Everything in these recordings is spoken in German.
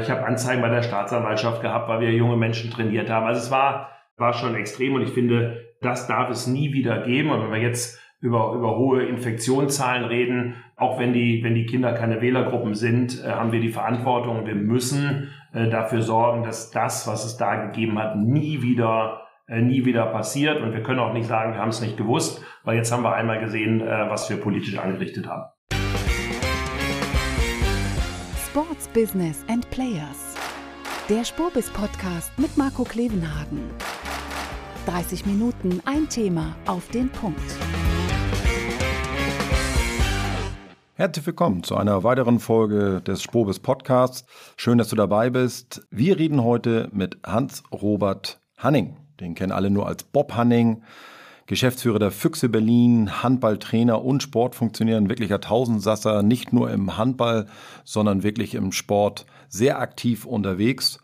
Ich habe Anzeigen bei der Staatsanwaltschaft gehabt, weil wir junge Menschen trainiert haben. Also es war, war schon extrem und ich finde, das darf es nie wieder geben. Und wenn wir jetzt über, über hohe Infektionszahlen reden, auch wenn die, wenn die Kinder keine Wählergruppen sind, äh, haben wir die Verantwortung. Wir müssen äh, dafür sorgen, dass das, was es da gegeben hat, nie wieder äh, nie wieder passiert. Und wir können auch nicht sagen, wir haben es nicht gewusst, weil jetzt haben wir einmal gesehen, äh, was wir politisch angerichtet haben. Sports Business and Players. Der Spurbis Podcast mit Marco Klevenhagen. 30 Minuten, ein Thema auf den Punkt. Herzlich willkommen zu einer weiteren Folge des Spobis Podcasts. Schön, dass du dabei bist. Wir reden heute mit Hans-Robert Hanning. Den kennen alle nur als Bob Hanning. Geschäftsführer der Füchse Berlin, Handballtrainer und Sportfunktionär, ein wirklicher Tausendsasser, nicht nur im Handball, sondern wirklich im Sport sehr aktiv unterwegs.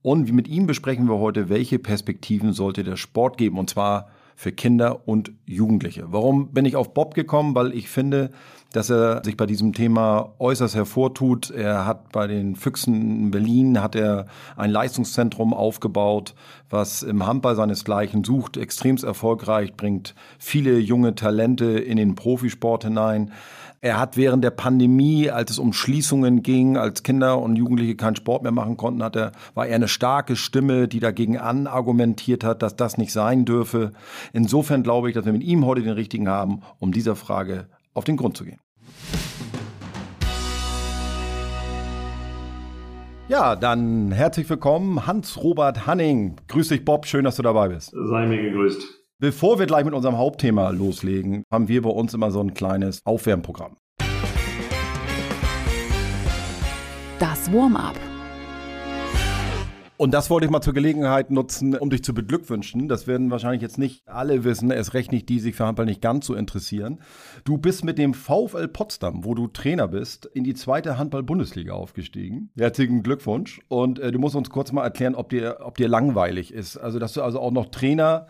Und mit ihm besprechen wir heute, welche Perspektiven sollte der Sport geben, und zwar für Kinder und Jugendliche. Warum bin ich auf Bob gekommen? Weil ich finde, dass er sich bei diesem Thema äußerst hervortut. Er hat bei den Füchsen in Berlin hat er ein Leistungszentrum aufgebaut, was im Handball seinesgleichen sucht, extremst erfolgreich, bringt viele junge Talente in den Profisport hinein. Er hat während der Pandemie, als es um Schließungen ging, als Kinder und Jugendliche keinen Sport mehr machen konnten, hat er, war er eine starke Stimme, die dagegen anargumentiert hat, dass das nicht sein dürfe. Insofern glaube ich, dass wir mit ihm heute den richtigen haben, um dieser Frage auf den Grund zu gehen. Ja, dann herzlich willkommen, Hans-Robert Hanning. Grüß dich, Bob. Schön, dass du dabei bist. Sei mir gegrüßt. Bevor wir gleich mit unserem Hauptthema loslegen, haben wir bei uns immer so ein kleines Aufwärmprogramm. Das Warm-up. Und das wollte ich mal zur Gelegenheit nutzen, um dich zu beglückwünschen. Das werden wahrscheinlich jetzt nicht alle wissen, erst recht nicht die, die sich für Handball nicht ganz so interessieren. Du bist mit dem VfL Potsdam, wo du Trainer bist, in die zweite Handball-Bundesliga aufgestiegen. Herzlichen Glückwunsch. Und äh, du musst uns kurz mal erklären, ob dir, ob dir langweilig ist. Also, dass du also auch noch Trainer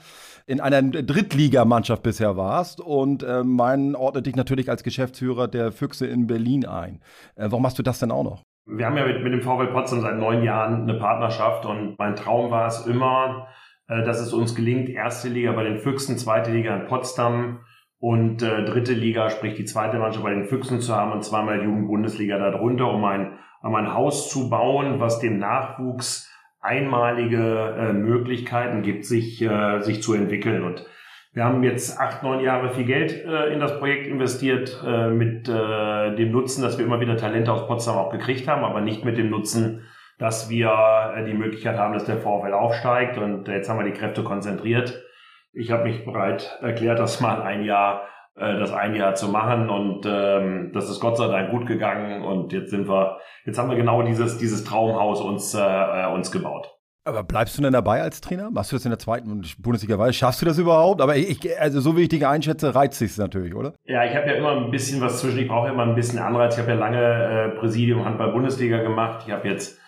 in einer Drittligamannschaft bisher warst. Und äh, mein ordnet dich natürlich als Geschäftsführer der Füchse in Berlin ein. Äh, warum machst du das denn auch noch? Wir haben ja mit, mit dem VfL Potsdam seit neun Jahren eine Partnerschaft und mein Traum war es immer, äh, dass es uns gelingt, erste Liga bei den Füchsen, zweite Liga in Potsdam und äh, dritte Liga, sprich die zweite Mannschaft bei den Füchsen zu haben und zweimal Jugendbundesliga darunter, um ein, um ein Haus zu bauen, was dem Nachwuchs einmalige äh, Möglichkeiten gibt, sich, äh, sich zu entwickeln. Und wir haben jetzt acht, neun Jahre viel Geld äh, in das Projekt investiert, äh, mit äh, dem Nutzen, dass wir immer wieder Talente aus Potsdam auch gekriegt haben, aber nicht mit dem Nutzen, dass wir äh, die Möglichkeit haben, dass der VfL aufsteigt. Und jetzt haben wir die Kräfte konzentriert. Ich habe mich bereit erklärt, das mal ein Jahr, äh, das ein Jahr zu machen. Und ähm, das ist Gott sei Dank gut gegangen. Und jetzt sind wir, jetzt haben wir genau dieses, dieses Traumhaus uns, äh, äh uns gebaut. Aber bleibst du denn dabei als Trainer? Machst du das in der zweiten Bundesliga weiter? Schaffst du das überhaupt? Aber ich, also so wie ich dich einschätze, reizt sich natürlich, oder? Ja, ich habe ja immer ein bisschen was zwischen. Ich brauche immer ein bisschen Anreiz. Ich habe ja lange äh, Präsidium Handball Bundesliga gemacht. Ich habe jetzt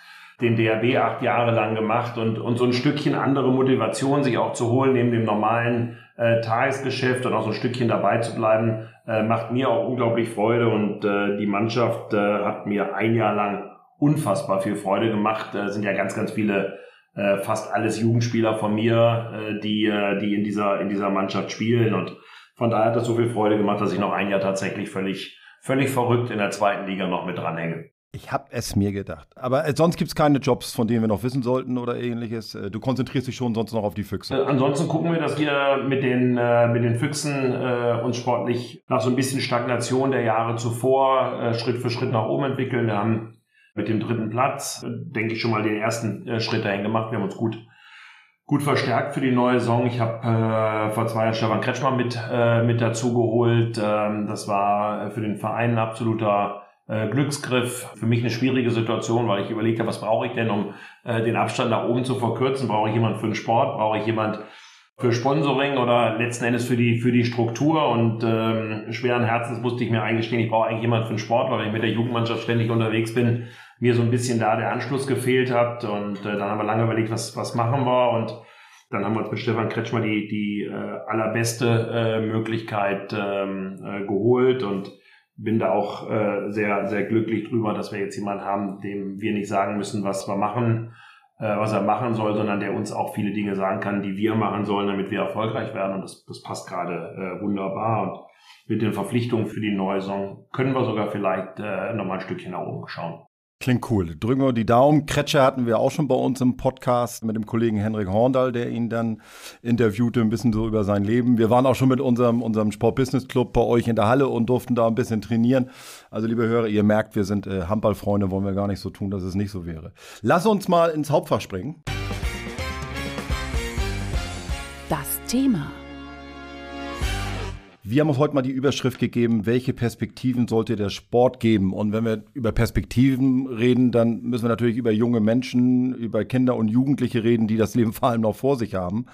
den DRB acht Jahre lang gemacht und, und so ein Stückchen andere Motivation sich auch zu holen, neben dem normalen äh, Tagesgeschäft und auch so ein Stückchen dabei zu bleiben, äh, macht mir auch unglaublich Freude und äh, die Mannschaft äh, hat mir ein Jahr lang unfassbar viel Freude gemacht. Äh, sind ja ganz, ganz viele äh, fast alles Jugendspieler von mir, äh, die, äh, die in dieser, in dieser Mannschaft spielen. Und von daher hat das so viel Freude gemacht, dass ich noch ein Jahr tatsächlich völlig, völlig verrückt in der zweiten Liga noch mit dranhänge. Ich habe es mir gedacht. Aber äh, sonst gibt es keine Jobs, von denen wir noch wissen sollten oder ähnliches. Äh, du konzentrierst dich schon sonst noch auf die Füchse. Äh, ansonsten gucken wir, dass wir mit den, äh, mit den Füchsen äh, uns sportlich nach so ein bisschen Stagnation der Jahre zuvor äh, Schritt für Schritt nach oben entwickeln. Wir haben mit dem dritten Platz, denke ich, schon mal den ersten Schritt dahin gemacht. Wir haben uns gut, gut verstärkt für die neue Saison. Ich habe äh, vor zwei Jahren Stefan Kretschmann mit, äh, mit dazu geholt. Ähm, das war für den Verein ein absoluter äh, Glücksgriff. Für mich eine schwierige Situation, weil ich überlegt habe, was brauche ich denn, um äh, den Abstand nach oben zu verkürzen? Brauche ich jemand für den Sport? Brauche ich jemand für Sponsoring oder letzten Endes für die für die Struktur und ähm, schweren Herzens musste ich mir eingestehen, ich brauche eigentlich jemand für den Sport, weil ich mit der Jugendmannschaft ständig unterwegs bin, mir so ein bisschen da der Anschluss gefehlt hat und äh, dann haben wir lange überlegt, was was machen wir und dann haben wir uns mit Stefan Kretschmer die die äh, allerbeste äh, Möglichkeit ähm, äh, geholt und bin da auch äh, sehr, sehr glücklich drüber, dass wir jetzt jemanden haben, dem wir nicht sagen müssen, was wir machen, äh, was er machen soll, sondern der uns auch viele Dinge sagen kann, die wir machen sollen, damit wir erfolgreich werden. Und das, das passt gerade äh, wunderbar. Und mit den Verpflichtungen für die neue können wir sogar vielleicht äh, nochmal ein Stückchen nach oben schauen. Klingt cool. Drücken wir die Daumen. Kretscher hatten wir auch schon bei uns im Podcast mit dem Kollegen Henrik Horndal, der ihn dann interviewte, ein bisschen so über sein Leben. Wir waren auch schon mit unserem, unserem Sport-Business Club bei euch in der Halle und durften da ein bisschen trainieren. Also, liebe Hörer, ihr merkt, wir sind äh, Handballfreunde, wollen wir gar nicht so tun, dass es nicht so wäre. Lass uns mal ins Hauptfach springen. Das Thema. Wir haben uns heute mal die Überschrift gegeben, welche Perspektiven sollte der Sport geben? Und wenn wir über Perspektiven reden, dann müssen wir natürlich über junge Menschen, über Kinder und Jugendliche reden, die das Leben vor allem noch vor sich haben.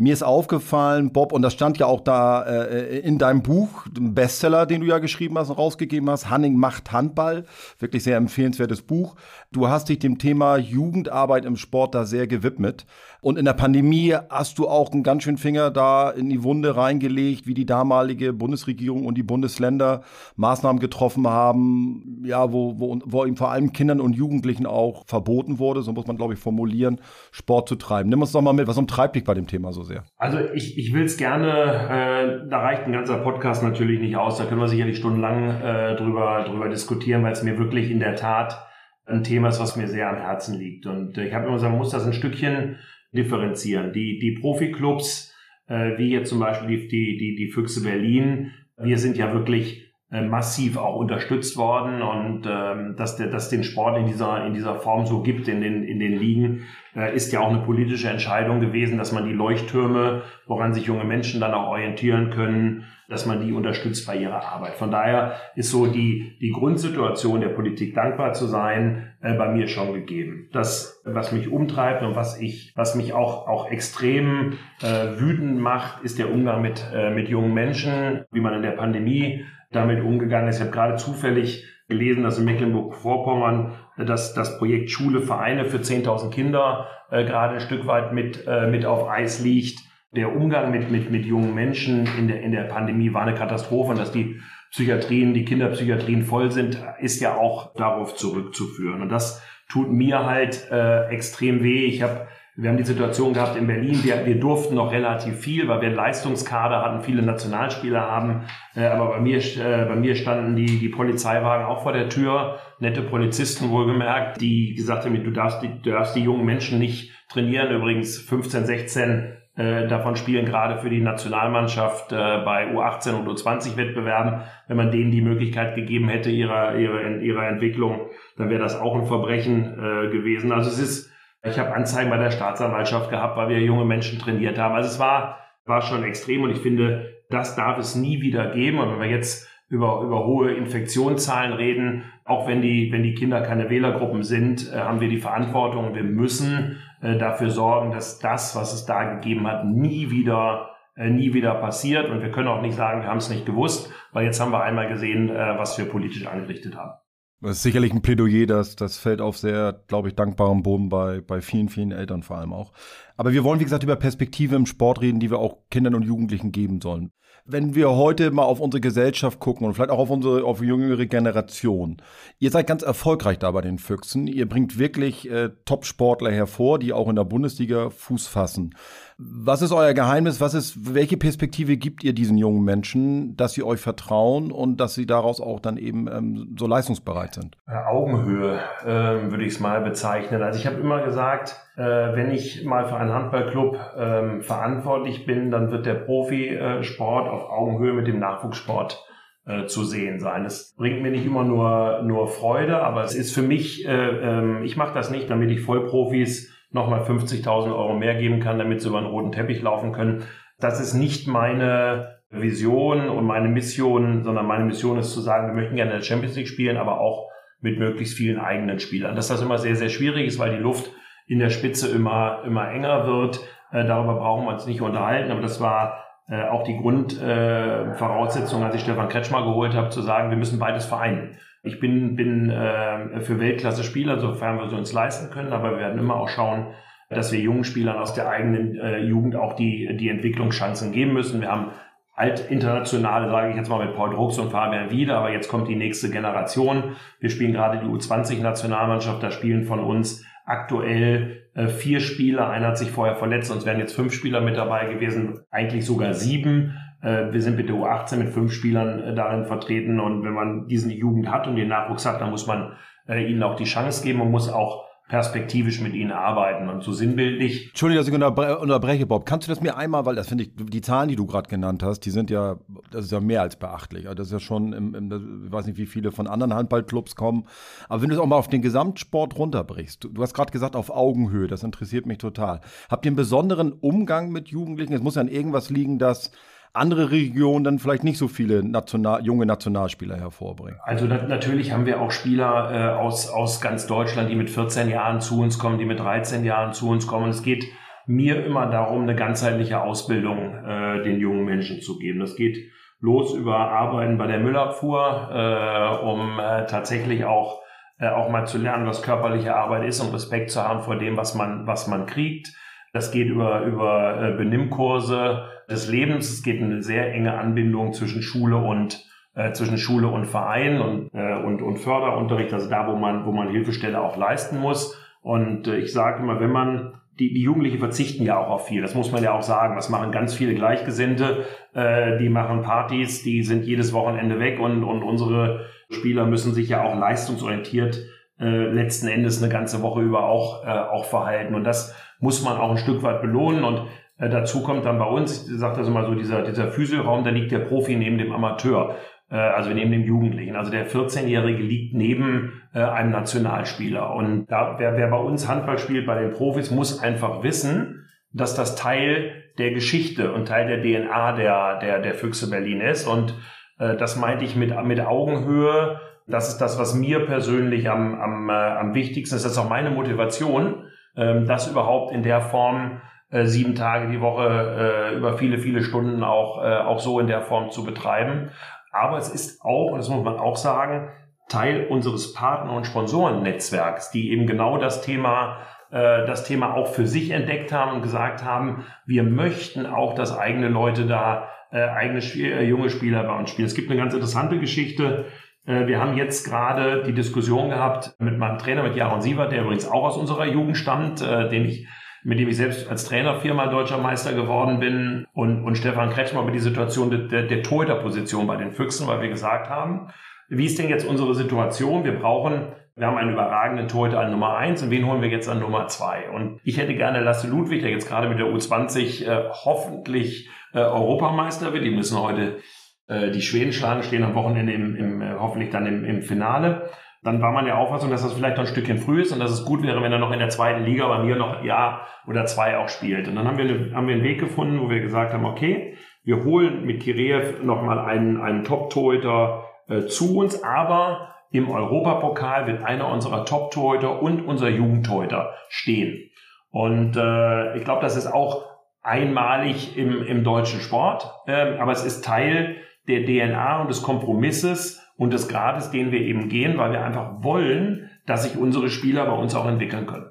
Mir ist aufgefallen, Bob, und das stand ja auch da äh, in deinem Buch, dem Bestseller, den du ja geschrieben hast und rausgegeben hast, Hanning macht Handball. Wirklich sehr empfehlenswertes Buch. Du hast dich dem Thema Jugendarbeit im Sport da sehr gewidmet. Und in der Pandemie hast du auch einen ganz schönen Finger da in die Wunde reingelegt, wie die damalige Bundesregierung und die Bundesländer Maßnahmen getroffen haben, ja, wo, wo, wo eben vor allem Kindern und Jugendlichen auch verboten wurde, so muss man, glaube ich, formulieren, Sport zu treiben. Nimm uns doch mal mit, was umtreibt dich bei dem Thema so sehr? Also ich, ich will es gerne, äh, da reicht ein ganzer Podcast natürlich nicht aus, da können wir sicherlich stundenlang äh, drüber, drüber diskutieren, weil es mir wirklich in der Tat ein Thema ist, was mir sehr am Herzen liegt. Und äh, ich habe immer gesagt, man muss das ein Stückchen differenzieren. Die, die Profiklubs, äh, wie jetzt zum Beispiel die, die, die, die Füchse Berlin, wir sind ja wirklich massiv auch unterstützt worden und ähm, dass der dass den Sport in dieser in dieser Form so gibt in den in den Ligen äh, ist ja auch eine politische Entscheidung gewesen, dass man die Leuchttürme, woran sich junge Menschen dann auch orientieren können, dass man die unterstützt bei ihrer Arbeit. Von daher ist so die die Grundsituation der Politik dankbar zu sein äh, bei mir schon gegeben. Das was mich umtreibt und was ich was mich auch auch extrem äh, wütend macht, ist der Umgang mit äh, mit jungen Menschen, wie man in der Pandemie damit umgegangen ist. Ich habe gerade zufällig gelesen, dass in Mecklenburg-Vorpommern äh, das, das Projekt Schule Vereine für 10.000 Kinder äh, gerade ein Stück weit mit, äh, mit auf Eis liegt. Der Umgang mit, mit, mit jungen Menschen in der, in der Pandemie war eine Katastrophe und dass die Psychiatrien, die Kinderpsychiatrien voll sind, ist ja auch darauf zurückzuführen. Und das tut mir halt äh, extrem weh. Ich habe wir haben die Situation gehabt in Berlin, wir, wir durften noch relativ viel, weil wir einen Leistungskader hatten, viele Nationalspieler haben. Äh, aber bei mir, äh, bei mir standen die, die Polizeiwagen auch vor der Tür, nette Polizisten wohlgemerkt, die gesagt haben, du darfst die, du darfst die jungen Menschen nicht trainieren. Übrigens 15, 16 äh, davon spielen gerade für die Nationalmannschaft äh, bei U18 und U20 Wettbewerben. Wenn man denen die Möglichkeit gegeben hätte, ihrer, ihrer, ihrer Entwicklung, dann wäre das auch ein Verbrechen äh, gewesen. Also es ist ich habe Anzeigen bei der Staatsanwaltschaft gehabt, weil wir junge Menschen trainiert haben. Also es war, war schon extrem und ich finde, das darf es nie wieder geben. Und wenn wir jetzt über, über hohe Infektionszahlen reden, auch wenn die, wenn die Kinder keine Wählergruppen sind, äh, haben wir die Verantwortung. Wir müssen äh, dafür sorgen, dass das, was es da gegeben hat, nie wieder äh, nie wieder passiert. Und wir können auch nicht sagen, wir haben es nicht gewusst, weil jetzt haben wir einmal gesehen, was wir politisch angerichtet haben. Das ist sicherlich ein Plädoyer, das, das fällt auf sehr, glaube ich, dankbarem Boden bei, bei vielen, vielen Eltern vor allem auch. Aber wir wollen, wie gesagt, über Perspektive im Sport reden, die wir auch Kindern und Jugendlichen geben sollen. Wenn wir heute mal auf unsere Gesellschaft gucken und vielleicht auch auf unsere auf jüngere Generation, ihr seid ganz erfolgreich da bei den Füchsen. Ihr bringt wirklich äh, Top-Sportler hervor, die auch in der Bundesliga Fuß fassen. Was ist euer Geheimnis? Was ist, welche Perspektive gibt ihr diesen jungen Menschen, dass sie euch vertrauen und dass sie daraus auch dann eben ähm, so leistungsbereit sind? Augenhöhe ähm, würde ich es mal bezeichnen. Also ich habe immer gesagt, wenn ich mal für einen Handballclub ähm, verantwortlich bin, dann wird der Profisport auf Augenhöhe mit dem Nachwuchssport äh, zu sehen sein. Es bringt mir nicht immer nur, nur Freude, aber es ist für mich, äh, äh, ich mache das nicht, damit ich Vollprofis nochmal 50.000 Euro mehr geben kann, damit sie über einen roten Teppich laufen können. Das ist nicht meine Vision und meine Mission, sondern meine Mission ist zu sagen, wir möchten gerne in der Champions League spielen, aber auch mit möglichst vielen eigenen Spielern. Dass das immer sehr, sehr schwierig ist, weil die Luft in der Spitze immer, immer enger wird. Äh, darüber brauchen wir uns nicht unterhalten, aber das war äh, auch die Grundvoraussetzung, äh, als ich Stefan Kretschmer geholt habe, zu sagen, wir müssen beides vereinen. Ich bin, bin äh, für Weltklasse-Spieler, sofern wir es uns leisten können, aber wir werden immer auch schauen, dass wir jungen Spielern aus der eigenen äh, Jugend auch die, die Entwicklungschancen geben müssen. Wir haben Altinternationale, sage ich jetzt mal mit Paul Drucks und Fabian Wiede, aber jetzt kommt die nächste Generation. Wir spielen gerade die U20-Nationalmannschaft, da spielen von uns aktuell äh, vier Spieler. Einer hat sich vorher verletzt, sonst wären jetzt fünf Spieler mit dabei gewesen, eigentlich sogar sieben. Äh, wir sind mit der U18 mit fünf Spielern äh, darin vertreten und wenn man diesen Jugend hat und den Nachwuchs hat, dann muss man äh, ihnen auch die Chance geben und muss auch perspektivisch mit ihnen arbeiten und so sinnbildlich. Entschuldigung, dass ich unterbre unterbreche, Bob. Kannst du das mir einmal, weil das finde ich, die Zahlen, die du gerade genannt hast, die sind ja, das ist ja mehr als beachtlich. Also das ist ja schon, im, im, ich weiß nicht, wie viele von anderen Handballclubs kommen. Aber wenn du es auch mal auf den Gesamtsport runterbrichst, du, du hast gerade gesagt, auf Augenhöhe, das interessiert mich total. Habt ihr einen besonderen Umgang mit Jugendlichen? Es muss ja an irgendwas liegen, dass andere Regionen dann vielleicht nicht so viele National, junge Nationalspieler hervorbringen? Also na natürlich haben wir auch Spieler äh, aus, aus ganz Deutschland, die mit 14 Jahren zu uns kommen, die mit 13 Jahren zu uns kommen. es geht mir immer darum, eine ganzheitliche Ausbildung äh, den jungen Menschen zu geben. Das geht los über Arbeiten bei der Müllabfuhr, äh, um äh, tatsächlich auch äh, auch mal zu lernen, was körperliche Arbeit ist und Respekt zu haben vor dem, was man was man kriegt. Das geht über über äh, Benimmkurse, des Lebens. Es geht eine sehr enge Anbindung zwischen Schule und äh, zwischen Schule und Verein und, äh, und, und Förderunterricht, also da, wo man, wo man Hilfestelle auch leisten muss. Und äh, ich sage immer, wenn man die, die Jugendlichen verzichten ja auch auf viel. Das muss man ja auch sagen. Das machen ganz viele Gleichgesinnte. Äh, die machen Partys, die sind jedes Wochenende weg und, und unsere Spieler müssen sich ja auch leistungsorientiert äh, letzten Endes eine ganze Woche über auch, äh, auch verhalten. Und das muss man auch ein Stück weit belohnen. Und äh, dazu kommt dann bei uns, ich sage das immer so, dieser, dieser Physioraum, da liegt der Profi neben dem Amateur, äh, also neben dem Jugendlichen. Also der 14-Jährige liegt neben äh, einem Nationalspieler. Und da, wer, wer bei uns Handball spielt, bei den Profis, muss einfach wissen, dass das Teil der Geschichte und Teil der DNA der, der, der Füchse Berlin ist. Und äh, das meinte ich mit, mit Augenhöhe. Das ist das, was mir persönlich am, am, äh, am wichtigsten ist. Das ist auch meine Motivation, äh, das überhaupt in der Form äh, sieben Tage die Woche äh, über viele, viele Stunden auch, äh, auch so in der Form zu betreiben. Aber es ist auch, und das muss man auch sagen, Teil unseres Partner- und Sponsorennetzwerks, die eben genau das Thema äh, das Thema auch für sich entdeckt haben und gesagt haben, wir möchten auch, dass eigene Leute da äh, eigene äh, junge Spieler bei uns spielen. Es gibt eine ganz interessante Geschichte. Äh, wir haben jetzt gerade die Diskussion gehabt mit meinem Trainer, mit Jaron Sievert, der übrigens auch aus unserer Jugend stammt, äh, den ich mit dem ich selbst als Trainer viermal deutscher Meister geworden bin und, und Stefan Kretschmer über die Situation der, der, der Torhüterposition bei den Füchsen, weil wir gesagt haben, wie ist denn jetzt unsere Situation? Wir brauchen, wir haben einen überragenden Torhüter an Nummer eins und wen holen wir jetzt an Nummer zwei? Und ich hätte gerne Lasse Ludwig, der jetzt gerade mit der U20 äh, hoffentlich äh, Europameister wird. Die müssen heute äh, die Schweden schlagen, stehen am Wochenende im, im, äh, hoffentlich dann im, im Finale dann war man der Auffassung, dass das vielleicht noch ein Stückchen früh ist und dass es gut wäre, wenn er noch in der zweiten Liga bei mir noch ein Jahr oder zwei auch spielt. Und dann haben wir, eine, haben wir einen Weg gefunden, wo wir gesagt haben, okay, wir holen mit Kireev nochmal einen, einen Top-Torhüter äh, zu uns, aber im Europapokal wird einer unserer Top-Torhüter und unser Jugendtorhüter stehen. Und äh, ich glaube, das ist auch einmalig im, im deutschen Sport, äh, aber es ist Teil der DNA und des Kompromisses, und des Grades, den wir eben gehen, weil wir einfach wollen, dass sich unsere Spieler bei uns auch entwickeln können.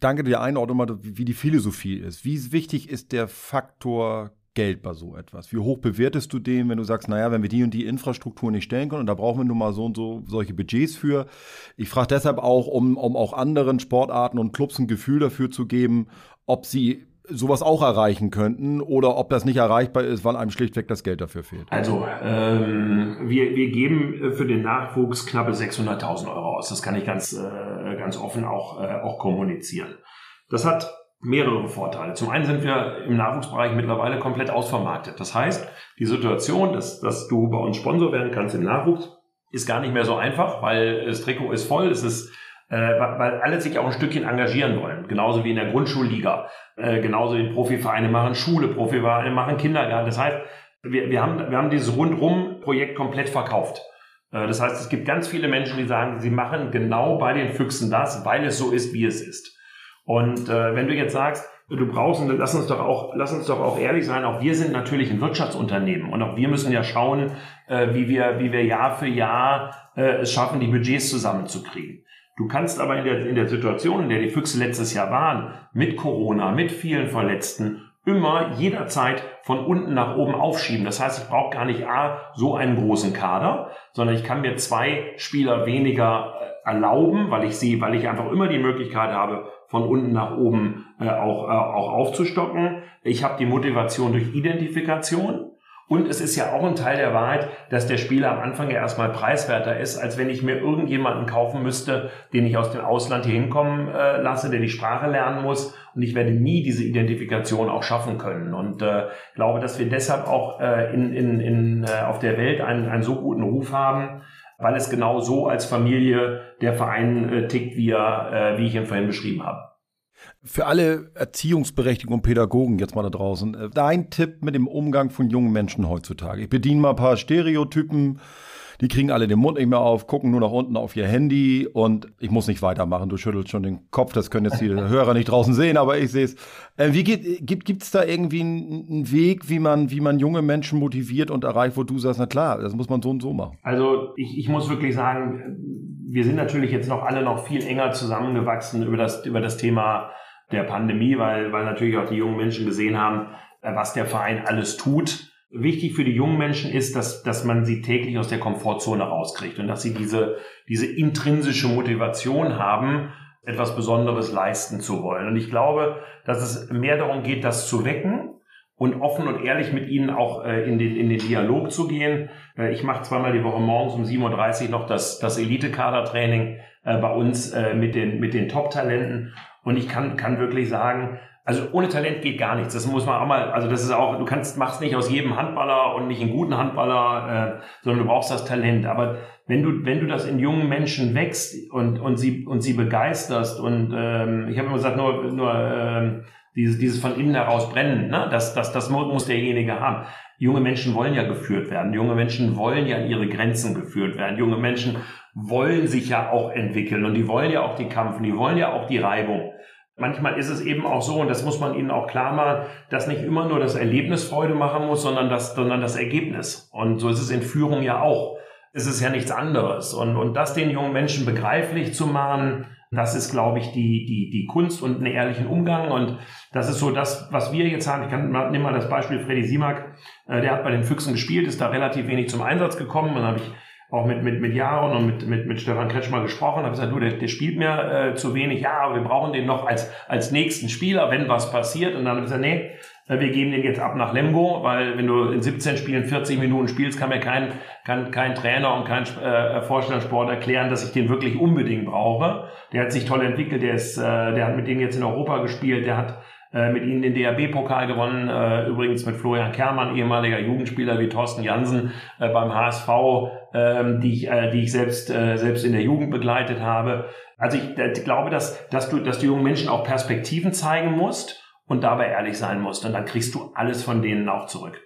Danke dir Einordnung wie die Philosophie ist. Wie wichtig ist der Faktor Geld bei so etwas? Wie hoch bewertest du den, wenn du sagst, naja, wenn wir die und die Infrastruktur nicht stellen können und da brauchen wir nun mal so und so solche Budgets für. Ich frage deshalb auch, um, um auch anderen Sportarten und Clubs ein Gefühl dafür zu geben, ob sie sowas auch erreichen könnten oder ob das nicht erreichbar ist, weil einem schlichtweg das Geld dafür fehlt? Also ähm, wir, wir geben für den Nachwuchs knappe 600.000 Euro aus. Das kann ich ganz, äh, ganz offen auch, äh, auch kommunizieren. Das hat mehrere Vorteile. Zum einen sind wir im Nachwuchsbereich mittlerweile komplett ausvermarktet. Das heißt, die Situation, dass, dass du bei uns Sponsor werden kannst im Nachwuchs, ist gar nicht mehr so einfach, weil das Trikot ist voll, es ist äh, weil alle sich auch ein Stückchen engagieren wollen. Genauso wie in der Grundschulliga. Äh, genauso wie Profivereine machen Schule, Profivereine machen Kindergarten. Das heißt, wir, wir, haben, wir haben dieses Rundrum-Projekt komplett verkauft. Äh, das heißt, es gibt ganz viele Menschen, die sagen, sie machen genau bei den Füchsen das, weil es so ist, wie es ist. Und äh, wenn du jetzt sagst, du brauchst, lass uns doch auch, lass uns doch auch ehrlich sein, auch wir sind natürlich ein Wirtschaftsunternehmen und auch wir müssen ja schauen, äh, wie wir, wie wir Jahr für Jahr äh, es schaffen, die Budgets zusammenzukriegen. Du kannst aber in der, in der Situation, in der die Füchse letztes Jahr waren, mit Corona, mit vielen Verletzten, immer jederzeit von unten nach oben aufschieben. Das heißt, ich brauche gar nicht A, so einen großen Kader, sondern ich kann mir zwei Spieler weniger äh, erlauben, weil ich sie, weil ich einfach immer die Möglichkeit habe, von unten nach oben äh, auch, äh, auch aufzustocken. Ich habe die Motivation durch Identifikation. Und es ist ja auch ein Teil der Wahrheit, dass der Spieler am Anfang ja erstmal preiswerter ist, als wenn ich mir irgendjemanden kaufen müsste, den ich aus dem Ausland hier hinkommen äh, lasse, der die Sprache lernen muss. Und ich werde nie diese Identifikation auch schaffen können. Und äh, glaube, dass wir deshalb auch äh, in, in, in, äh, auf der Welt einen, einen so guten Ruf haben, weil es genau so als Familie der Verein äh, tickt, wie, er, äh, wie ich ihn vorhin beschrieben habe. Für alle Erziehungsberechtigten und Pädagogen jetzt mal da draußen, äh, dein Tipp mit dem Umgang von jungen Menschen heutzutage. Ich bediene mal ein paar Stereotypen. Die kriegen alle den Mund nicht mehr auf, gucken nur nach unten auf ihr Handy und ich muss nicht weitermachen. Du schüttelst schon den Kopf, das können jetzt die Hörer nicht draußen sehen, aber ich sehe es. Äh, wie geht, gibt gibt's da irgendwie einen Weg, wie man, wie man junge Menschen motiviert und erreicht, wo du sagst, na klar, das muss man so und so machen? Also ich, ich muss wirklich sagen, wir sind natürlich jetzt noch alle noch viel enger zusammengewachsen über das, über das Thema der Pandemie, weil, weil natürlich auch die jungen Menschen gesehen haben, äh, was der Verein alles tut. Wichtig für die jungen Menschen ist, dass, dass man sie täglich aus der Komfortzone rauskriegt und dass sie diese, diese intrinsische Motivation haben, etwas Besonderes leisten zu wollen. Und ich glaube, dass es mehr darum geht, das zu wecken und offen und ehrlich mit ihnen auch äh, in, den, in den Dialog zu gehen. Äh, ich mache zweimal die Woche morgens um 7.30 Uhr noch das, das Elite-Kader-Training äh, bei uns äh, mit den, mit den Top-Talenten. Und ich kann, kann wirklich sagen, also ohne Talent geht gar nichts. Das muss man auch mal, also das ist auch, du kannst, machst nicht aus jedem Handballer und nicht einen guten Handballer, äh, sondern du brauchst das Talent. Aber wenn du, wenn du das in jungen Menschen wächst und, und sie, und sie begeisterst und ähm, ich habe immer gesagt, nur, nur ähm, dieses, dieses von innen heraus brennen, ne? das, das, das muss derjenige haben. Junge Menschen wollen ja geführt werden. Junge Menschen wollen ja an ihre Grenzen geführt werden. Junge Menschen wollen sich ja auch entwickeln und die wollen ja auch die Kampf und die wollen ja auch die Reibung. Manchmal ist es eben auch so, und das muss man ihnen auch klar machen, dass nicht immer nur das Erlebnis Freude machen muss, sondern das, sondern das Ergebnis. Und so ist es in Führung ja auch. Es ist ja nichts anderes. Und, und das den jungen Menschen begreiflich zu machen, das ist, glaube ich, die, die, die Kunst und einen ehrlichen Umgang. Und das ist so das, was wir jetzt haben. Ich kann, nehme mal das Beispiel Freddy Simak. Äh, der hat bei den Füchsen gespielt, ist da relativ wenig zum Einsatz gekommen. Und dann habe ich auch mit, mit, mit Jaron und mit, mit, mit Stefan Kretschmer gesprochen, habe gesagt, du, der, der spielt mir äh, zu wenig, ja, aber wir brauchen den noch als, als nächsten Spieler, wenn was passiert. Und dann habe ich gesagt, nee, äh, wir geben den jetzt ab nach Lemgo, weil wenn du in 17 Spielen 40 Minuten spielst, kann mir kein, kann, kein Trainer und kein äh, Vorstandssport erklären, dass ich den wirklich unbedingt brauche. Der hat sich toll entwickelt, der ist, äh, der hat mit denen jetzt in Europa gespielt, der hat äh, mit ihnen den DRB-Pokal gewonnen, äh, übrigens mit Florian Kermann, ehemaliger Jugendspieler wie Thorsten Jansen äh, beim HSV, ähm, die, ich, äh, die ich selbst, äh, selbst in der Jugend begleitet habe. Also ich äh, glaube, dass, dass, du, dass du jungen Menschen auch Perspektiven zeigen musst und dabei ehrlich sein musst. Und dann kriegst du alles von denen auch zurück.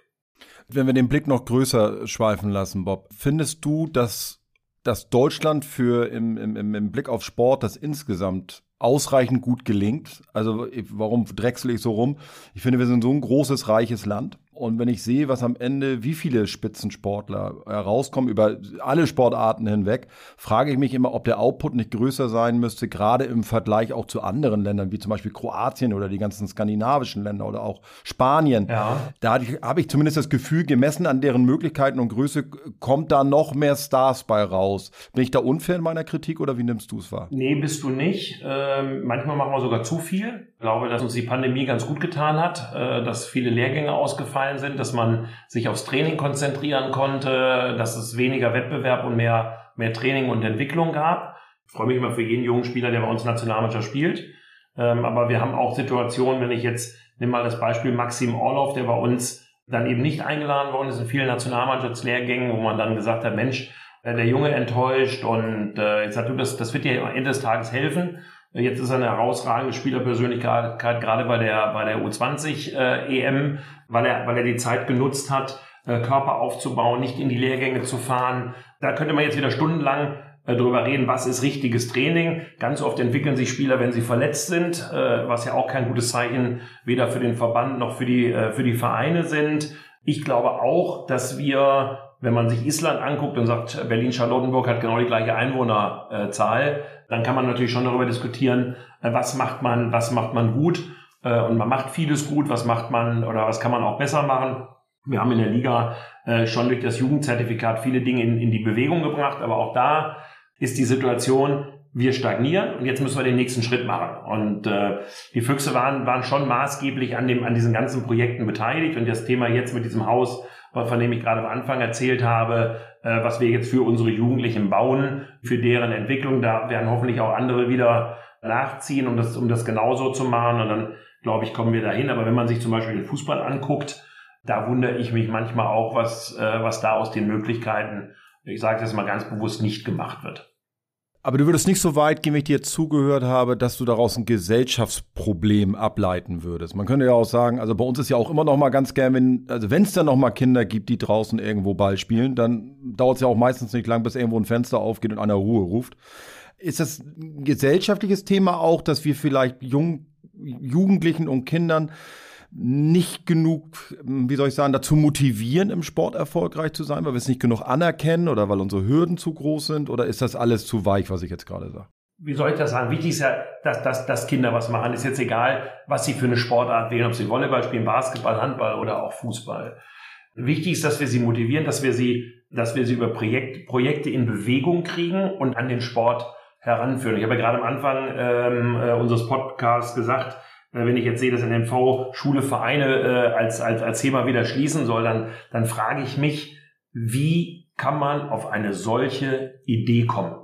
Wenn wir den Blick noch größer schweifen lassen, Bob, findest du, dass, dass Deutschland für im, im, im Blick auf Sport das insgesamt ausreichend gut gelingt. Also warum drechsel ich so rum? Ich finde, wir sind so ein großes, reiches Land. Und wenn ich sehe, was am Ende, wie viele Spitzensportler herauskommen über alle Sportarten hinweg, frage ich mich immer, ob der Output nicht größer sein müsste, gerade im Vergleich auch zu anderen Ländern, wie zum Beispiel Kroatien oder die ganzen skandinavischen Länder oder auch Spanien. Ja. Da habe ich zumindest das Gefühl, gemessen an deren Möglichkeiten und Größe, kommt da noch mehr Stars bei raus. Bin ich da unfair in meiner Kritik oder wie nimmst du es wahr? Nee, bist du nicht. Ähm, manchmal machen wir sogar zu viel. Ich glaube, dass uns die Pandemie ganz gut getan hat, äh, dass viele Lehrgänge ausgefallen gefallen sind, dass man sich aufs Training konzentrieren konnte, dass es weniger Wettbewerb und mehr, mehr Training und Entwicklung gab. Ich freue mich immer für jeden jungen Spieler, der bei uns Nationalmannschaft spielt. Ähm, aber wir haben auch Situationen, wenn ich jetzt, nimm mal das Beispiel Maxim Orlov, der bei uns dann eben nicht eingeladen worden ist in vielen Nationalmannschaftslehrgängen, wo man dann gesagt hat, Mensch, äh, der Junge enttäuscht und äh, jetzt sagt du, das, das wird dir am Ende des Tages helfen. Jetzt ist er eine herausragende Spielerpersönlichkeit, gerade bei der, bei der U20 äh, EM, weil er, weil er die Zeit genutzt hat, äh, Körper aufzubauen, nicht in die Lehrgänge zu fahren. Da könnte man jetzt wieder stundenlang äh, drüber reden, was ist richtiges Training. Ganz oft entwickeln sich Spieler, wenn sie verletzt sind, äh, was ja auch kein gutes Zeichen weder für den Verband noch für die, äh, für die Vereine sind. Ich glaube auch, dass wir wenn man sich Island anguckt und sagt, Berlin-Charlottenburg hat genau die gleiche Einwohnerzahl, dann kann man natürlich schon darüber diskutieren, äh, was macht man, was macht man gut. äh, und man macht vieles gut. Was macht man oder was kann man auch besser machen? Wir haben in der Liga äh, schon durch das Jugendzertifikat viele Dinge in, in die Bewegung gebracht, aber auch da ist die Situation, wir stagnieren und jetzt müssen wir den nächsten Schritt machen. Und äh, die Füchse waren, waren schon maßgeblich an, dem, an diesen ganzen Projekten beteiligt und das Thema jetzt mit diesem Haus, von dem ich gerade am Anfang erzählt habe, äh, was wir jetzt für unsere Jugendlichen bauen, für deren Entwicklung, da werden hoffentlich auch andere wieder nachziehen, um das, um das genauso zu machen und dann, glaube ich, kommen wir dahin. Aber wenn man sich zum Beispiel den Fußball anguckt, da wundere ich mich manchmal auch, was, äh, was da aus den Möglichkeiten, ich sage das mal ganz bewusst, nicht gemacht wird. Aber du würdest nicht so weit gehen, wenn ich dir zugehört habe, dass du daraus ein Gesellschaftsproblem ableiten würdest. Man könnte ja auch sagen, also bei uns ist ja auch immer noch mal ganz gern, wenn also wenn es dann noch mal Kinder gibt, die draußen irgendwo Ball spielen, dann dauert es ja auch meistens nicht lang, bis irgendwo ein Fenster aufgeht und einer Ruhe ruft. Ist das ein gesellschaftliches Thema auch, dass wir vielleicht jung, Jugendlichen und Kindern nicht genug, wie soll ich sagen, dazu motivieren, im Sport erfolgreich zu sein, weil wir es nicht genug anerkennen oder weil unsere Hürden zu groß sind? Oder ist das alles zu weich, was ich jetzt gerade sage? Wie soll ich das sagen? Wichtig ist ja, dass, dass, dass Kinder was machen. Ist jetzt egal, was sie für eine Sportart wählen, ob sie Volleyball spielen, Basketball, Handball oder auch Fußball. Wichtig ist, dass wir sie motivieren, dass wir sie, dass wir sie über Projekt, Projekte in Bewegung kriegen und an den Sport heranführen. Ich habe ja gerade am Anfang ähm, äh, unseres Podcasts gesagt, wenn ich jetzt sehe, dass NMV Schule, Vereine äh, als, als, als Thema wieder schließen soll, dann, dann frage ich mich, wie kann man auf eine solche Idee kommen?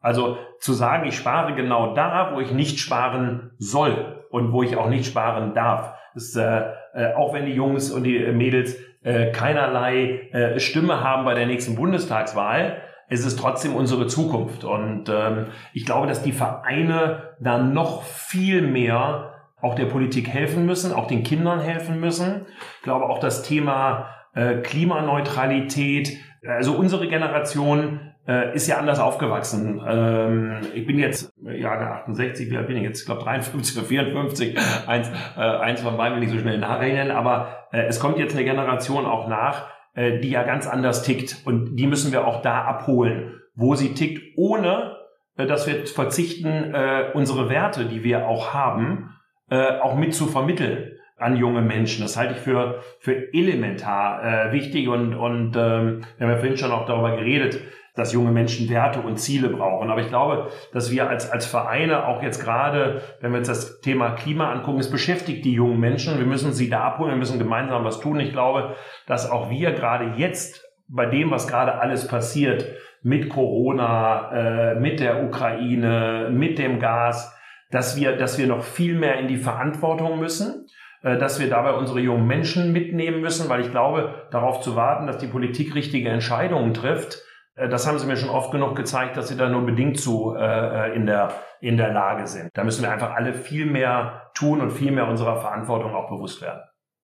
Also zu sagen, ich spare genau da, wo ich nicht sparen soll und wo ich auch nicht sparen darf. Ist, äh, äh, auch wenn die Jungs und die Mädels äh, keinerlei äh, Stimme haben bei der nächsten Bundestagswahl, es ist trotzdem unsere Zukunft. Und ähm, ich glaube, dass die Vereine da noch viel mehr auch der Politik helfen müssen, auch den Kindern helfen müssen. Ich glaube auch das Thema äh, Klimaneutralität, also unsere Generation äh, ist ja anders aufgewachsen. Ähm, ich bin jetzt Jahre 68, wie alt bin ich jetzt? Ich glaube 53 oder 54. Eins, äh, eins von beiden will ich so schnell nachrechnen. Aber äh, es kommt jetzt eine Generation auch nach, äh, die ja ganz anders tickt. Und die müssen wir auch da abholen, wo sie tickt, ohne äh, dass wir verzichten, äh, unsere Werte, die wir auch haben, äh, auch mit zu vermitteln an junge Menschen. Das halte ich für, für elementar äh, wichtig und, und ähm, wir haben ja vorhin schon auch darüber geredet, dass junge Menschen Werte und Ziele brauchen. Aber ich glaube, dass wir als, als Vereine auch jetzt gerade, wenn wir uns das Thema Klima angucken, es beschäftigt die jungen Menschen. Wir müssen sie da abholen, wir müssen gemeinsam was tun. Ich glaube, dass auch wir gerade jetzt bei dem, was gerade alles passiert, mit Corona, äh, mit der Ukraine, mit dem Gas, dass wir, dass wir noch viel mehr in die Verantwortung müssen, äh, dass wir dabei unsere jungen Menschen mitnehmen müssen, weil ich glaube, darauf zu warten, dass die Politik richtige Entscheidungen trifft, äh, das haben sie mir schon oft genug gezeigt, dass sie da nur bedingt zu äh, in, der, in der Lage sind. Da müssen wir einfach alle viel mehr tun und viel mehr unserer Verantwortung auch bewusst werden.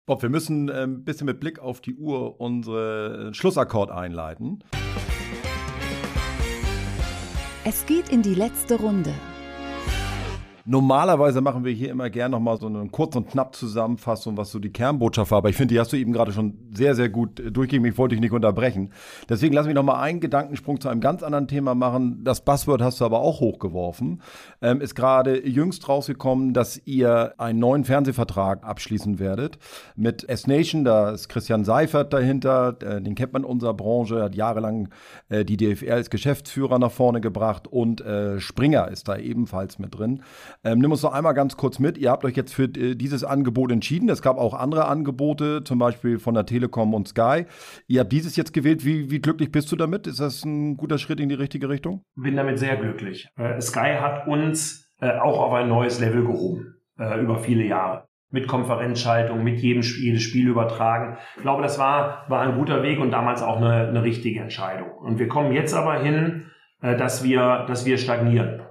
Bob, wir müssen ein bisschen mit Blick auf die Uhr unsere Schlussakkord einleiten. Es geht in die letzte Runde. Normalerweise machen wir hier immer gerne nochmal so eine kurz und knapp Zusammenfassung, was so die Kernbotschaft war. Aber ich finde, die hast du eben gerade schon sehr, sehr gut durchgegeben. Ich wollte dich nicht unterbrechen. Deswegen lass mich nochmal einen Gedankensprung zu einem ganz anderen Thema machen. Das Buzzword hast du aber auch hochgeworfen. Ähm, ist gerade jüngst rausgekommen, dass ihr einen neuen Fernsehvertrag abschließen werdet mit S-Nation. Da ist Christian Seifert dahinter. Äh, den kennt man in unserer Branche. Hat jahrelang äh, die DFR als Geschäftsführer nach vorne gebracht. Und äh, Springer ist da ebenfalls mit drin. Ähm, nimm uns noch einmal ganz kurz mit. Ihr habt euch jetzt für äh, dieses Angebot entschieden. Es gab auch andere Angebote, zum Beispiel von der Telekom und Sky. Ihr habt dieses jetzt gewählt. Wie, wie glücklich bist du damit? Ist das ein guter Schritt in die richtige Richtung? Bin damit sehr glücklich. Äh, Sky hat uns äh, auch auf ein neues Level gehoben äh, über viele Jahre mit Konferenzschaltung, mit jedem Spiel, Spiel übertragen. Ich glaube, das war, war ein guter Weg und damals auch eine, eine richtige Entscheidung. Und wir kommen jetzt aber hin, äh, dass wir, dass wir stagnieren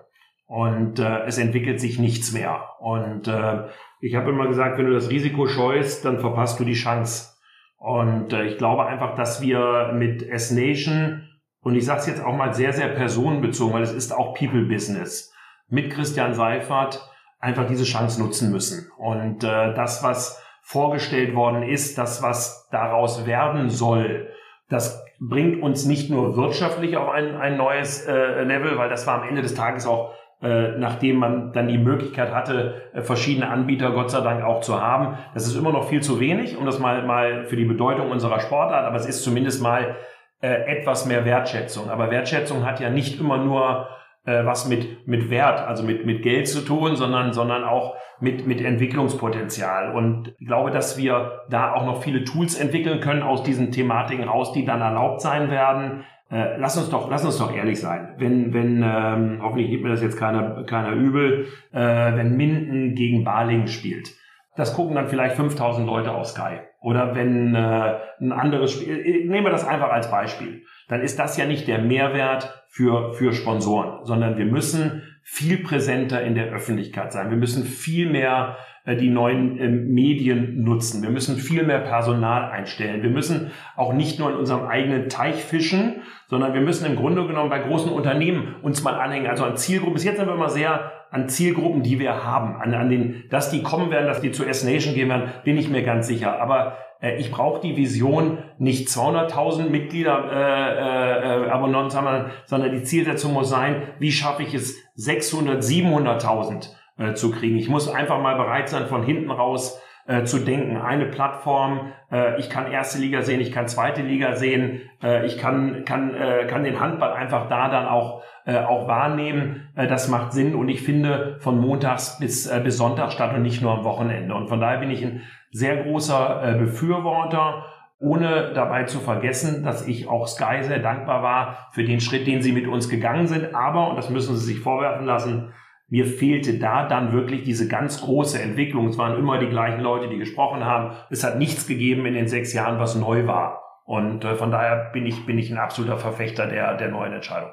und äh, es entwickelt sich nichts mehr. Und äh, ich habe immer gesagt, wenn du das Risiko scheust, dann verpasst du die Chance. Und äh, ich glaube einfach, dass wir mit S-Nation, und ich sage es jetzt auch mal sehr, sehr personenbezogen, weil es ist auch People-Business, mit Christian Seifert einfach diese Chance nutzen müssen. Und äh, das, was vorgestellt worden ist, das, was daraus werden soll, das bringt uns nicht nur wirtschaftlich auf ein, ein neues äh, Level, weil das war am Ende des Tages auch äh, nachdem man dann die Möglichkeit hatte, äh, verschiedene Anbieter Gott sei Dank auch zu haben. Das ist immer noch viel zu wenig, um das mal, mal für die Bedeutung unserer Sportart, aber es ist zumindest mal äh, etwas mehr Wertschätzung. Aber Wertschätzung hat ja nicht immer nur äh, was mit, mit Wert, also mit, mit Geld zu tun, sondern, sondern auch mit, mit Entwicklungspotenzial. Und ich glaube, dass wir da auch noch viele Tools entwickeln können aus diesen Thematiken raus, die dann erlaubt sein werden. Äh, lass uns doch, lass uns doch ehrlich sein. Wenn, wenn, ähm, hoffentlich gibt mir das jetzt keiner, keiner übel, äh, wenn Minden gegen Baling spielt, das gucken dann vielleicht 5000 Leute auf Sky. Oder wenn äh, ein anderes Spiel, äh, nehmen wir das einfach als Beispiel, dann ist das ja nicht der Mehrwert für, für Sponsoren, sondern wir müssen viel präsenter in der Öffentlichkeit sein. Wir müssen viel mehr äh, die neuen äh, Medien nutzen. Wir müssen viel mehr Personal einstellen. Wir müssen auch nicht nur in unserem eigenen Teich fischen, sondern wir müssen im Grunde genommen bei großen Unternehmen uns mal anhängen. Also an Zielgruppen. Bis jetzt sind wir immer sehr an Zielgruppen, die wir haben, an, an den, dass die kommen werden, dass die zu S-Nation gehen werden, bin ich mir ganz sicher. Aber äh, ich brauche die Vision nicht 200.000 Mitglieder äh, äh, Abonnenten, sondern die Zielsetzung muss sein, wie schaffe ich es 600, 700.000 äh, zu kriegen. Ich muss einfach mal bereit sein, von hinten raus äh, zu denken. Eine Plattform, äh, ich kann erste Liga sehen, ich kann zweite Liga sehen, äh, ich kann, kann, äh, kann den Handball einfach da dann auch, äh, auch wahrnehmen. Äh, das macht Sinn und ich finde von montags bis, bis Sonntag statt und nicht nur am Wochenende. Und von daher bin ich ein sehr großer Befürworter ohne dabei zu vergessen, dass ich auch Sky sehr dankbar war für den Schritt, den sie mit uns gegangen sind. Aber, und das müssen sie sich vorwerfen lassen, mir fehlte da dann wirklich diese ganz große Entwicklung. Es waren immer die gleichen Leute, die gesprochen haben. Es hat nichts gegeben in den sechs Jahren, was neu war. Und äh, von daher bin ich, bin ich ein absoluter Verfechter der, der neuen Entscheidung.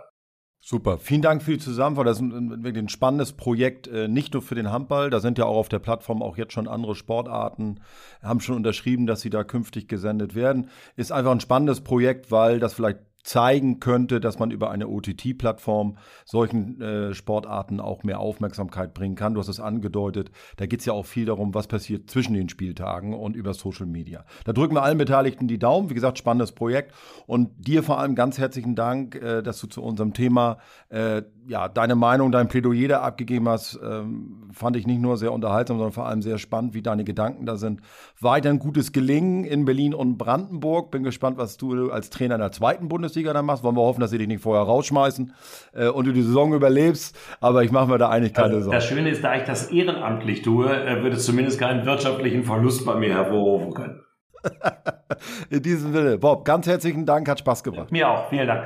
Super, vielen Dank für die Zusammenfassung. Das ist ein, wirklich ein spannendes Projekt, äh, nicht nur für den Handball. Da sind ja auch auf der Plattform auch jetzt schon andere Sportarten, haben schon unterschrieben, dass sie da künftig gesendet werden. Ist einfach ein spannendes Projekt, weil das vielleicht zeigen könnte, dass man über eine OTT-Plattform solchen äh, Sportarten auch mehr Aufmerksamkeit bringen kann. Du hast es angedeutet, da geht es ja auch viel darum, was passiert zwischen den Spieltagen und über Social Media. Da drücken wir allen Beteiligten die Daumen. Wie gesagt, spannendes Projekt. Und dir vor allem ganz herzlichen Dank, äh, dass du zu unserem Thema äh, ja, deine Meinung, dein Plädoyer da abgegeben hast, ähm, fand ich nicht nur sehr unterhaltsam, sondern vor allem sehr spannend, wie deine Gedanken da sind. Weiter ein gutes Gelingen in Berlin und Brandenburg. Bin gespannt, was du als Trainer in der zweiten Bundesliga dann machst. Wollen wir hoffen, dass sie dich nicht vorher rausschmeißen äh, und du die Saison überlebst. Aber ich mache mir da eigentlich keine also, Sorgen. Das Schöne ist, da ich das ehrenamtlich tue, äh, wird es zumindest keinen wirtschaftlichen Verlust bei mir hervorrufen können. in diesem Sinne, Bob, ganz herzlichen Dank, hat Spaß gemacht. Mir auch, vielen Dank.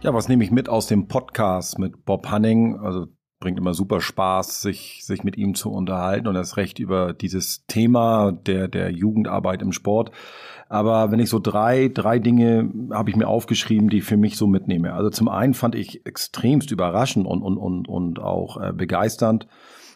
Ja, was nehme ich mit aus dem Podcast mit Bob Hanning? Also bringt immer super Spaß, sich, sich mit ihm zu unterhalten und das Recht über dieses Thema der, der Jugendarbeit im Sport. Aber wenn ich so drei, drei Dinge habe ich mir aufgeschrieben, die ich für mich so mitnehme. Also zum einen fand ich extremst überraschend und, und, und, und auch äh, begeisternd,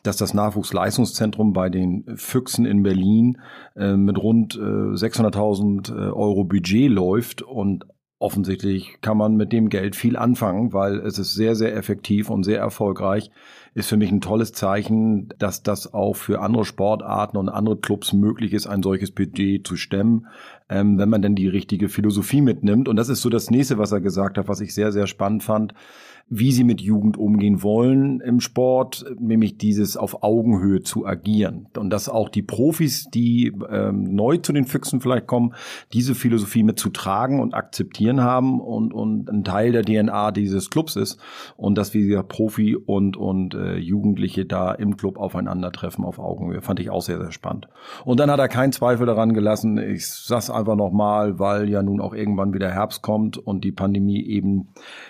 dass das Nachwuchsleistungszentrum bei den Füchsen in Berlin äh, mit rund äh, 600.000 äh, Euro Budget läuft und offensichtlich kann man mit dem Geld viel anfangen, weil es ist sehr, sehr effektiv und sehr erfolgreich. Ist für mich ein tolles Zeichen, dass das auch für andere Sportarten und andere Clubs möglich ist, ein solches Budget zu stemmen, ähm, wenn man denn die richtige Philosophie mitnimmt. Und das ist so das nächste, was er gesagt hat, was ich sehr, sehr spannend fand wie sie mit Jugend umgehen wollen im Sport, nämlich dieses auf Augenhöhe zu agieren. Und dass auch die Profis, die ähm, neu zu den Füchsen vielleicht kommen, diese Philosophie mitzutragen und akzeptieren haben und, und ein Teil der DNA dieses Clubs ist. Und dass wir Profi und, und äh, Jugendliche da im Club aufeinandertreffen auf Augenhöhe. Fand ich auch sehr, sehr spannend. Und dann hat er keinen Zweifel daran gelassen. Ich sag's einfach nochmal, weil ja nun auch irgendwann wieder Herbst kommt und die Pandemie eben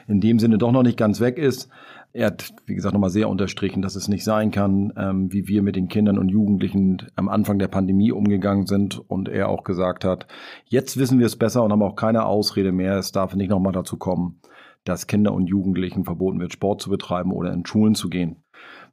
in dem Sinne doch noch nicht ganz weg ist. Er hat, wie gesagt, nochmal sehr unterstrichen, dass es nicht sein kann, ähm, wie wir mit den Kindern und Jugendlichen am Anfang der Pandemie umgegangen sind. Und er auch gesagt hat, jetzt wissen wir es besser und haben auch keine Ausrede mehr. Es darf nicht nochmal dazu kommen, dass Kinder und Jugendlichen verboten wird, Sport zu betreiben oder in Schulen zu gehen.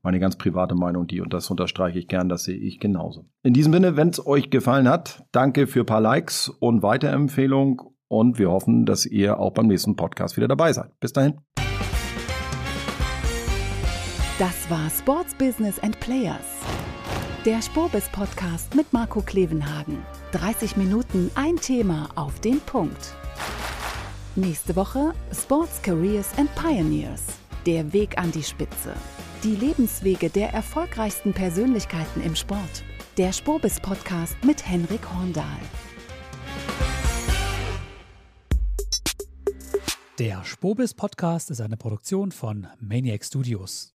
Meine ganz private Meinung, die, und das unterstreiche ich gern, das sehe ich genauso. In diesem Sinne, wenn es euch gefallen hat, danke für ein paar Likes und Weiterempfehlung und wir hoffen, dass ihr auch beim nächsten Podcast wieder dabei seid. Bis dahin. Das war Sports Business and Players. Der Spobis Podcast mit Marco Klevenhagen. 30 Minuten ein Thema auf den Punkt. Nächste Woche Sports Careers and Pioneers. Der Weg an die Spitze. Die Lebenswege der erfolgreichsten Persönlichkeiten im Sport. Der Spobis Podcast mit Henrik Horndahl. Der Spobis Podcast ist eine Produktion von Maniac Studios.